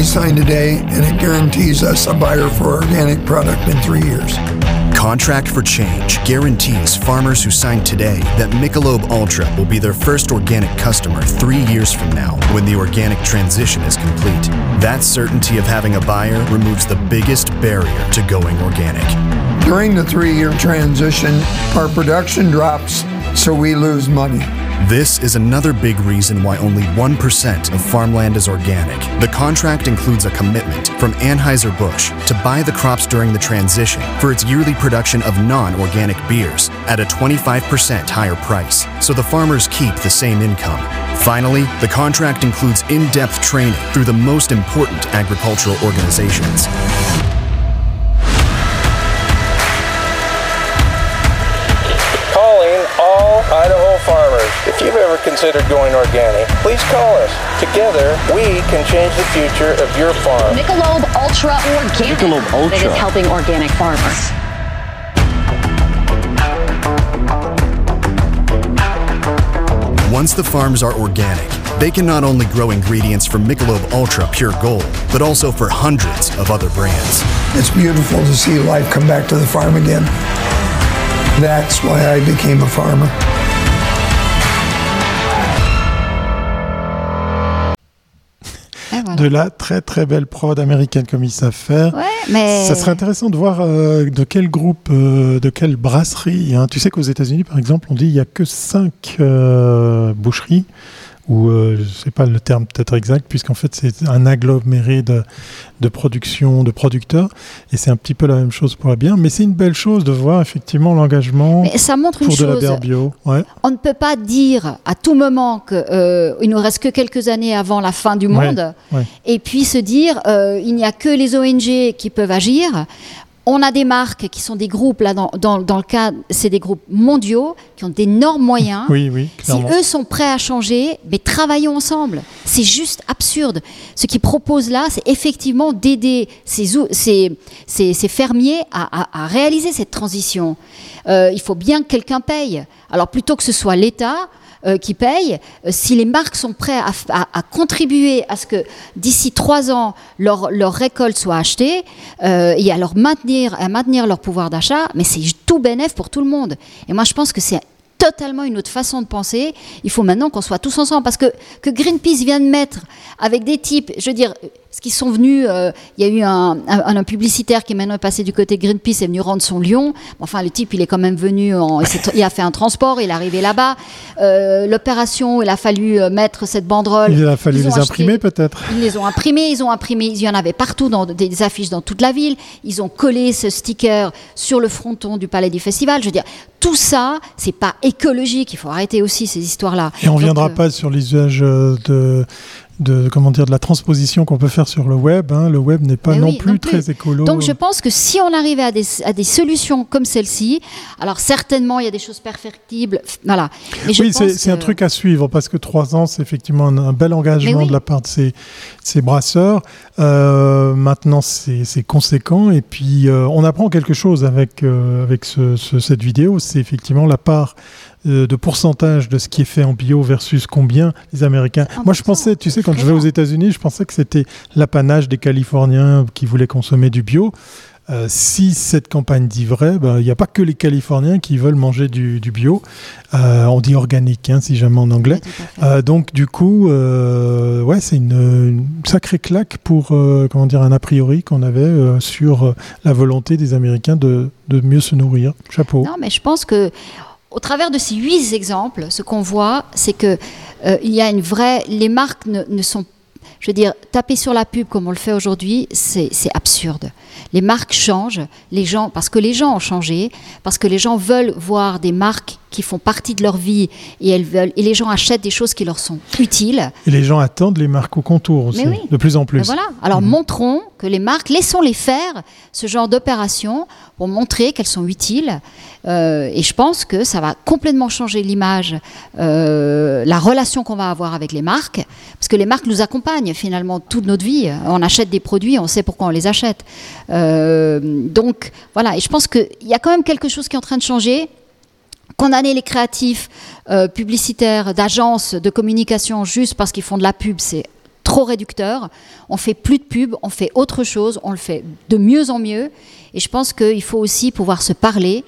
We sign today, and it guarantees us a buyer for organic product in three years. Contract for Change guarantees farmers who sign today that Michelob Ultra will be their first organic customer three years from now when the organic transition is complete. That certainty of having a buyer removes the biggest barrier to going organic. During the three year transition, our production drops, so we lose money. This is another big reason why only 1% of farmland is organic. The contract includes a commitment from Anheuser-Busch to buy the crops during the transition for its yearly production of non-organic beers at a 25% higher price, so the farmers keep the same income. Finally, the contract includes in-depth training through the most important agricultural organizations. If you've ever considered going organic, please call us. Together, we can change the future of your farm. Michelob Ultra Organic. Michelob Ultra. That is helping organic farmers. Once the farms are organic, they can not only grow ingredients for Michelob Ultra Pure Gold, but also for hundreds of other brands. It's beautiful to see life come back to the farm again. That's why I became a farmer. De la très très belle prod américaine comme ils savent faire. mais... Ça serait intéressant de voir euh, de quel groupe, euh, de quelle brasserie. Hein. Tu sais qu'aux États-Unis, par exemple, on dit qu'il n'y a que 5 euh, boucheries ou euh, je ne sais pas le terme peut-être exact, puisqu'en fait c'est un aggloméré de, de production, de producteurs, et c'est un petit peu la même chose pour la bière, mais c'est une belle chose de voir effectivement l'engagement ça montre pour une de chose. la bière bio. Ouais. On ne peut pas dire à tout moment qu'il euh, il nous reste que quelques années avant la fin du monde, et puis se dire euh, il n'y a que les ONG qui peuvent agir on a des marques qui sont des groupes, là, dans, dans, dans le cas, c'est des groupes mondiaux qui ont d'énormes moyens. Oui, oui, Si eux sont prêts à changer, mais travaillons ensemble. C'est juste absurde. Ce qu'ils proposent là, c'est effectivement d'aider ces, ces, ces- ces fermiers à, à- à réaliser cette transition. Euh, il faut bien que quelqu'un paye. Alors plutôt que ce soit l'État, euh, qui paye, euh, si les marques sont prêtes à, à- à contribuer à ce que d'ici trois ans leur, leur récolte soit achetée euh, et à leur maintenir, à maintenir leur pouvoir d'achat, mais c'est tout bénéf pour tout le monde. Et moi je pense que c'est totalement une autre façon de penser. Il faut maintenant qu'on soit tous ensemble parce que que Greenpeace vient de mettre avec des types, je veux dire, ce qu'ils sont venus, euh, il y a eu un, un- un publicitaire qui est maintenant passé du côté de Greenpeace est venu rendre son lion. Enfin, le type, il est quand même venu, en, il, a fait un transport, il est arrivé là-bas. Euh, L'opération, il a fallu euh, mettre cette banderole. Il a fallu Ils les acheté- imprimer peut-être. ils les ont imprimés, ils ont imprimé, il y en avait partout dans des affiches dans toute la ville. Ils ont collé ce sticker sur le fronton du palais du festival. Je veux dire, tout ça, c'est pas écologique. Il faut arrêter aussi ces histoires-là. Et on ne reviendra euh, pas sur l'usage euh, de, de, comment dire, de la transposition qu'on peut faire sur le web. hein. Le web n'est pas Mais non plus non plus. très écolo. Donc je pense que si on arrivait à des, à des solutions comme celle-ci, alors certainement il y a des choses perfectibles, voilà. Mais je oui, c'est un truc à suivre parce que trois ans, c'est effectivement un, un bel engagement oui. de la part de ces, ces brasseurs. Euh, maintenant, c'est c'est conséquent et puis euh, on apprend quelque chose avec, euh, avec ce- ce- cette vidéo. C'est effectivement la part euh, de pourcentage de ce qui est fait en bio versus combien les Américains. Moi, je pensais, tu sais, quand je vais aux États-Unis, je pensais que c'était l'apanage des Californiens qui voulaient consommer du bio. Euh, si cette campagne dit vrai, ben, il n'y a pas que les Californiens qui veulent manger du, du bio. Euh, on dit organique, hein, si jamais en anglais. Euh, donc du coup, ouais, c'est une, une sacrée claque pour comment dire un a priori qu'on avait sur la volonté des Américains de, de mieux se nourrir. Chapeau. Non, mais je pense que au travers de ces huit exemples, ce qu'on voit, c'est que euh, il y a une vraie. Les marques ne, ne sont, je veux dire, taper sur la pub comme on le fait aujourd'hui, c'est absurde. Les marques changent, les gens, parce que les gens ont changé, parce que les gens veulent voir des marques qui font partie de leur vie et elles veulent, et les gens achètent des choses qui leur sont utiles. Et les gens attendent les marques au contour aussi, oui. de plus en plus. Ben voilà. Alors montrons que les marques, laissons-les faire ce genre d'opération pour montrer qu'elles sont utiles. Euh, et je pense que ça va complètement changer l'image, euh, la relation qu'on va avoir avec les marques, parce que les marques nous accompagnent finalement toute notre vie. On achète des produits, on sait pourquoi on les achète. Euh, donc voilà. Et je pense qu'il y a quand même quelque chose qui est en train de changer condamner les créatifs euh, publicitaires d'agences de communication juste parce qu'ils font de la pub, c'est trop réducteur. On fait plus de pub, on fait autre chose, on le fait de mieux en mieux. Et je pense qu'il faut aussi pouvoir se parler.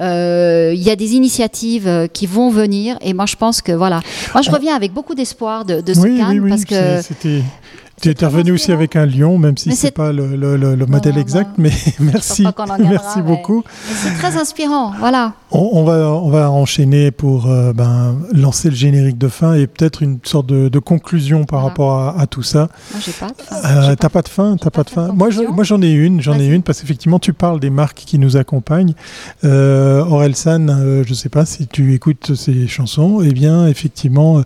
Euh, Il y a des initiatives qui vont venir et moi je pense que voilà. Moi je reviens avec beaucoup d'espoir de, de ce oui, oui, oui, parce que. Tu es intervenu aussi avec un lion, même si c'est c'est- pas le, le- le- le modèle exact, mais merci, merci beaucoup. c'est très inspirant. Voilà. On, on va, on va enchaîner pour euh, ben, lancer le générique de fin et peut-être une sorte de, de conclusion par rapport à, à tout ça. Moi j'ai pas. de fin. Euh, T'as pas de fin, t'as pas de fin. Moi, je- moi, j'en ai une, j'en ai une parce qu'effectivement, tu parles des marques qui nous accompagnent. Euh, Orelsan, euh, je sais pas si tu écoutes ces chansons, eh bien, effectivement, euh,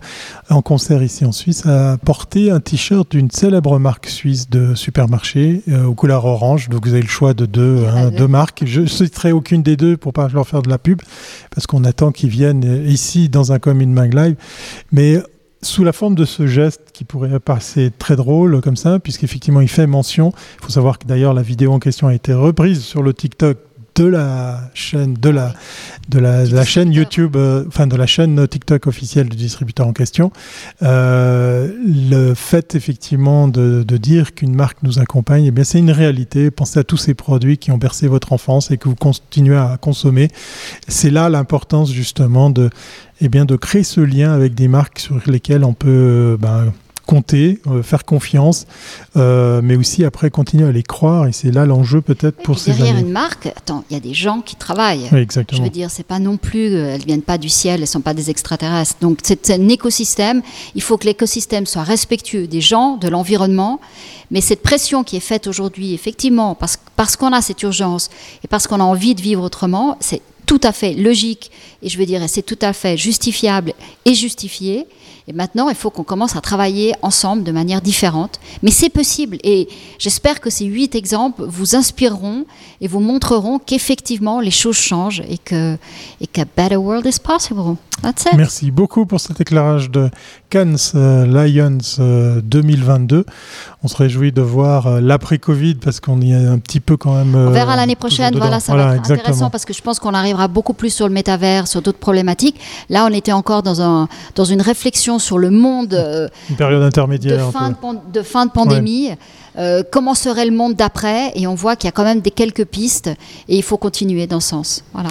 en concert ici en Suisse, a porté un t-shirt d'une célèbre marque suisse de supermarché euh, aux couleurs orange. Donc, vous avez le choix de deux, hein, deux marques. Je ne citerai aucune des deux pour pas leur faire de la pub parce qu'on attend qu'ils viennent euh, ici dans un Commune Mag Live. Mais sous la forme de ce geste qui pourrait passer très drôle comme ça, puisqu'effectivement il fait mention. Il faut savoir que d'ailleurs la vidéo en question a été reprise sur le TikTok de la chaîne de la de la, de la chaîne YouTube, euh, enfin de la chaîne TikTok officielle du distributeur en question. Euh, le fait effectivement de, de dire qu'une marque nous accompagne, eh bien c'est une réalité. Pensez à tous ces produits qui ont bercé votre enfance et que vous continuez à consommer. C'est là l'importance justement de eh bien de créer ce lien avec des marques sur lesquelles on peut euh, ben, compter, euh, faire confiance, euh, mais aussi après continuer à les croire. Et c'est là l'enjeu peut-être pour ces derrière années. une marque, attends, il y a des gens qui travaillent. Oui, exactement. Je veux dire, c'est pas non plus, euh, elles viennent pas du ciel, elles sont pas des extraterrestres. Donc c'est un écosystème. Il faut que l'écosystème soit respectueux des gens, de l'environnement. Mais cette pression qui est faite aujourd'hui, effectivement, parce, parce qu'on a cette urgence et parce qu'on a envie de vivre autrement, c'est tout à fait logique et je veux dire, c'est tout à fait justifiable et justifié. Et maintenant, il faut qu'on commence à travailler ensemble de manière différente. Mais c'est possible. Et j'espère que ces huit exemples vous inspireront et vous montreront qu'effectivement, les choses changent et que et qu'à better world is possible. That's it. Merci beaucoup pour cet éclairage de Cannes euh, Lions 2022. Euh, On se réjouit de voir euh, l'après-Covid parce qu'on y est un petit peu quand même. On verra l'année prochaine. Voilà, ça va être intéressant parce que je pense qu'on arrivera beaucoup plus sur le métavers, sur d'autres problématiques. Là, on était encore dans, un, dans une réflexion sur le monde. une période intermédiaire. De fin, de, fin de, pandémie. comment serait le monde d'après? Et on voit qu'il y a quand même des quelques pistes et il faut continuer dans ce sens. Voilà.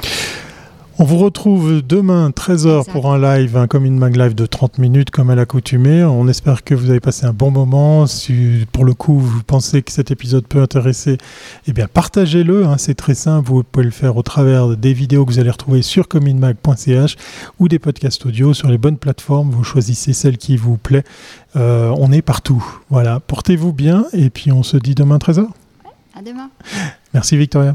On vous retrouve demain 13h pour un live, un Commune Mag Live de 30 minutes comme à l'accoutumée. On espère que vous avez passé un bon moment. Si pour le coup vous pensez que cet épisode peut intéresser, eh bien partagez-le. Hein. c'est très simple. Vous pouvez le faire au travers des vidéos que vous allez retrouver sur communmag.ch ou des podcasts audio sur les bonnes plateformes. Vous choisissez celle qui vous plaît. Euh, on est partout. Voilà. Portez-vous bien et puis on se dit demain 13h. À demain. Merci Victoria.